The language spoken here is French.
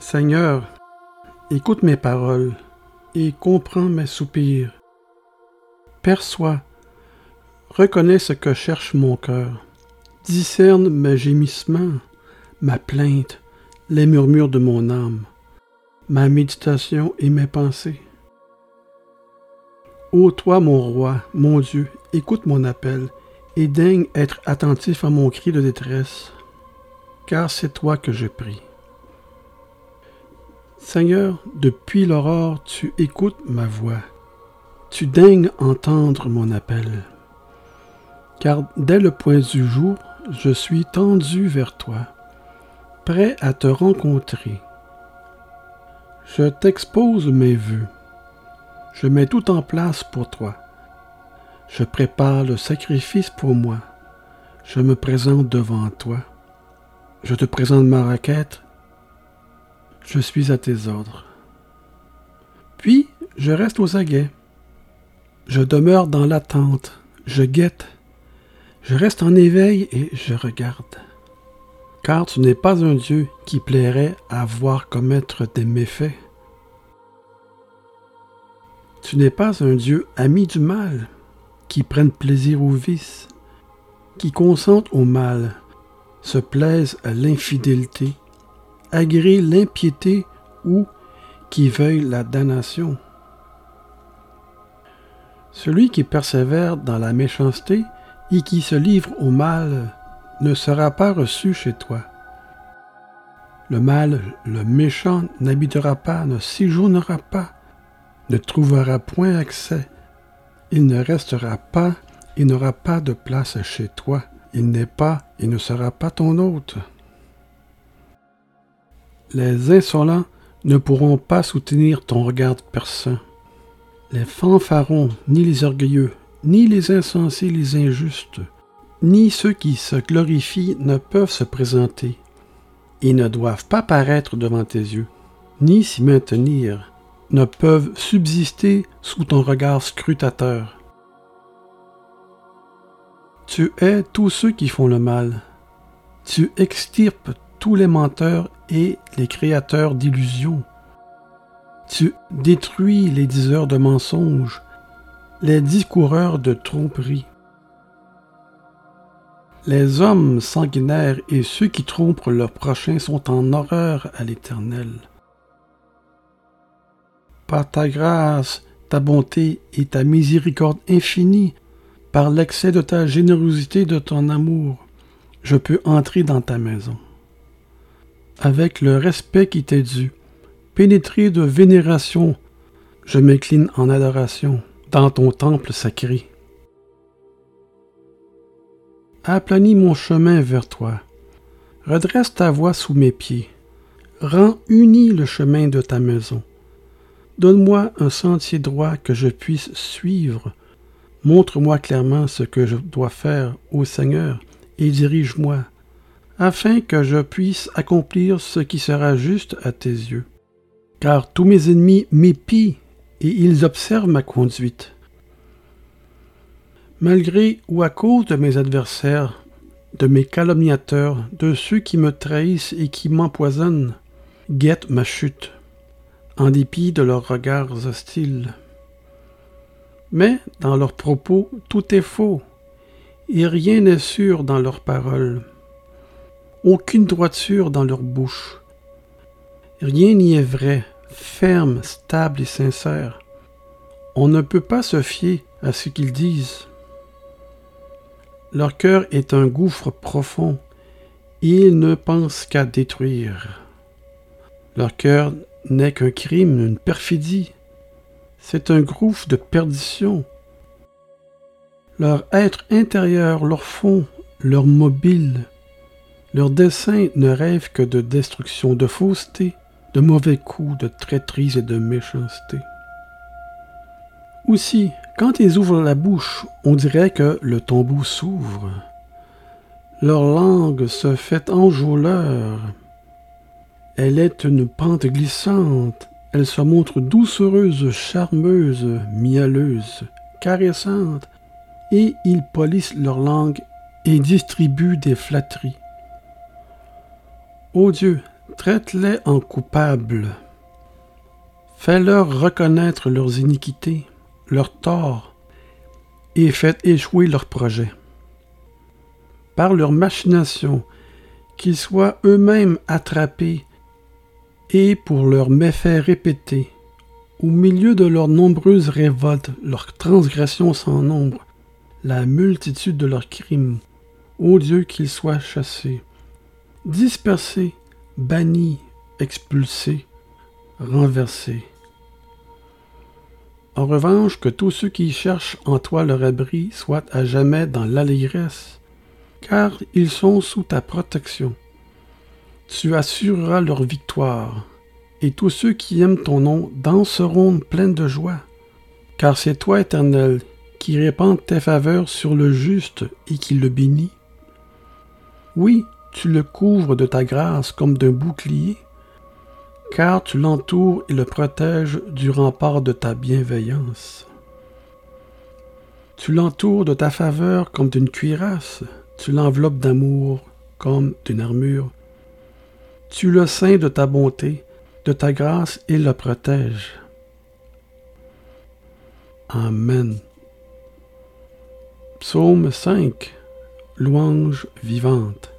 Seigneur, écoute mes paroles et comprends mes soupirs. Perçois, reconnais ce que cherche mon cœur. Discerne mes gémissements, ma plainte, les murmures de mon âme, ma méditation et mes pensées. Ô toi, mon roi, mon Dieu, écoute mon appel et daigne être attentif à mon cri de détresse, car c'est toi que je prie. Seigneur, depuis l'aurore, tu écoutes ma voix. Tu daignes entendre mon appel. Car dès le point du jour, je suis tendu vers toi, prêt à te rencontrer. Je t'expose mes vœux. Je mets tout en place pour toi. Je prépare le sacrifice pour moi. Je me présente devant toi. Je te présente ma requête je suis à tes ordres. Puis, je reste aux aguets. Je demeure dans l'attente, je guette, je reste en éveil et je regarde. Car tu n'es pas un Dieu qui plairait à voir commettre des méfaits. Tu n'es pas un Dieu ami du mal, qui prenne plaisir au vice, qui consente au mal, se plaise à l'infidélité, agrée l'impiété ou qui veuille la damnation. Celui qui persévère dans la méchanceté et qui se livre au mal ne sera pas reçu chez toi. Le mal, le méchant n'habitera pas, ne séjournera pas, ne trouvera point accès. Il ne restera pas et n'aura pas de place chez toi. Il n'est pas et ne sera pas ton hôte. Les insolents ne pourront pas soutenir ton regard perçant. Les fanfarons, ni les orgueilleux, ni les insensés, les injustes, ni ceux qui se glorifient ne peuvent se présenter. Ils ne doivent pas paraître devant tes yeux, ni s'y maintenir, ne peuvent subsister sous ton regard scrutateur. Tu hais tous ceux qui font le mal. Tu extirpes les menteurs et les créateurs d'illusions. Tu détruis les diseurs de mensonges, les discoureurs de tromperies. Les hommes sanguinaires et ceux qui trompent leur prochain sont en horreur à l'Éternel. Par ta grâce, ta bonté et ta miséricorde infinie, par l'excès de ta générosité et de ton amour, je peux entrer dans ta maison avec le respect qui t'est dû. Pénétré de vénération, je m'incline en adoration dans ton temple sacré. Aplanis mon chemin vers toi. Redresse ta voie sous mes pieds. Rends uni le chemin de ta maison. Donne-moi un sentier droit que je puisse suivre. Montre-moi clairement ce que je dois faire, ô Seigneur, et dirige-moi afin que je puisse accomplir ce qui sera juste à tes yeux. Car tous mes ennemis m'épient et ils observent ma conduite. Malgré ou à cause de mes adversaires, de mes calomniateurs, de ceux qui me trahissent et qui m'empoisonnent, guettent ma chute, en dépit de leurs regards hostiles. Mais dans leurs propos, tout est faux, et rien n'est sûr dans leurs paroles aucune droiture dans leur bouche. Rien n'y est vrai, ferme, stable et sincère. On ne peut pas se fier à ce qu'ils disent. Leur cœur est un gouffre profond, ils ne pensent qu'à détruire. Leur cœur n'est qu'un crime, une perfidie. C'est un gouffre de perdition. Leur être intérieur, leur fond, leur mobile, leur dessein ne rêve que de destruction, de fausseté, de mauvais coups, de traîtrise et de méchanceté. Aussi, quand ils ouvrent la bouche, on dirait que le tombeau s'ouvre. Leur langue se fait enjôleur. Elle est une pente glissante. Elle se montre doucereuse, charmeuse, mielleuse, caressante, et ils polissent leur langue et distribuent des flatteries. Ô Dieu, traite-les en coupables. Fais-leur reconnaître leurs iniquités, leurs torts, et faites échouer leurs projets. Par leurs machinations, qu'ils soient eux-mêmes attrapés, et pour leurs méfaits répétés, au milieu de leurs nombreuses révoltes, leurs transgressions sans nombre, la multitude de leurs crimes, ô Dieu qu'ils soient chassés, dispersés, bannis, expulsés, renversés. En revanche, que tous ceux qui cherchent en toi leur abri soient à jamais dans l'allégresse, car ils sont sous ta protection. Tu assureras leur victoire, et tous ceux qui aiment ton nom danseront pleins de joie, car c'est toi, Éternel, qui répands tes faveurs sur le juste et qui le bénit. Oui, tu le couvres de ta grâce comme d'un bouclier, car tu l'entoures et le protèges du rempart de ta bienveillance. Tu l'entoures de ta faveur comme d'une cuirasse, tu l'enveloppes d'amour comme d'une armure. Tu le ceins de ta bonté, de ta grâce et le protèges. Amen. Psaume 5 Louange vivante.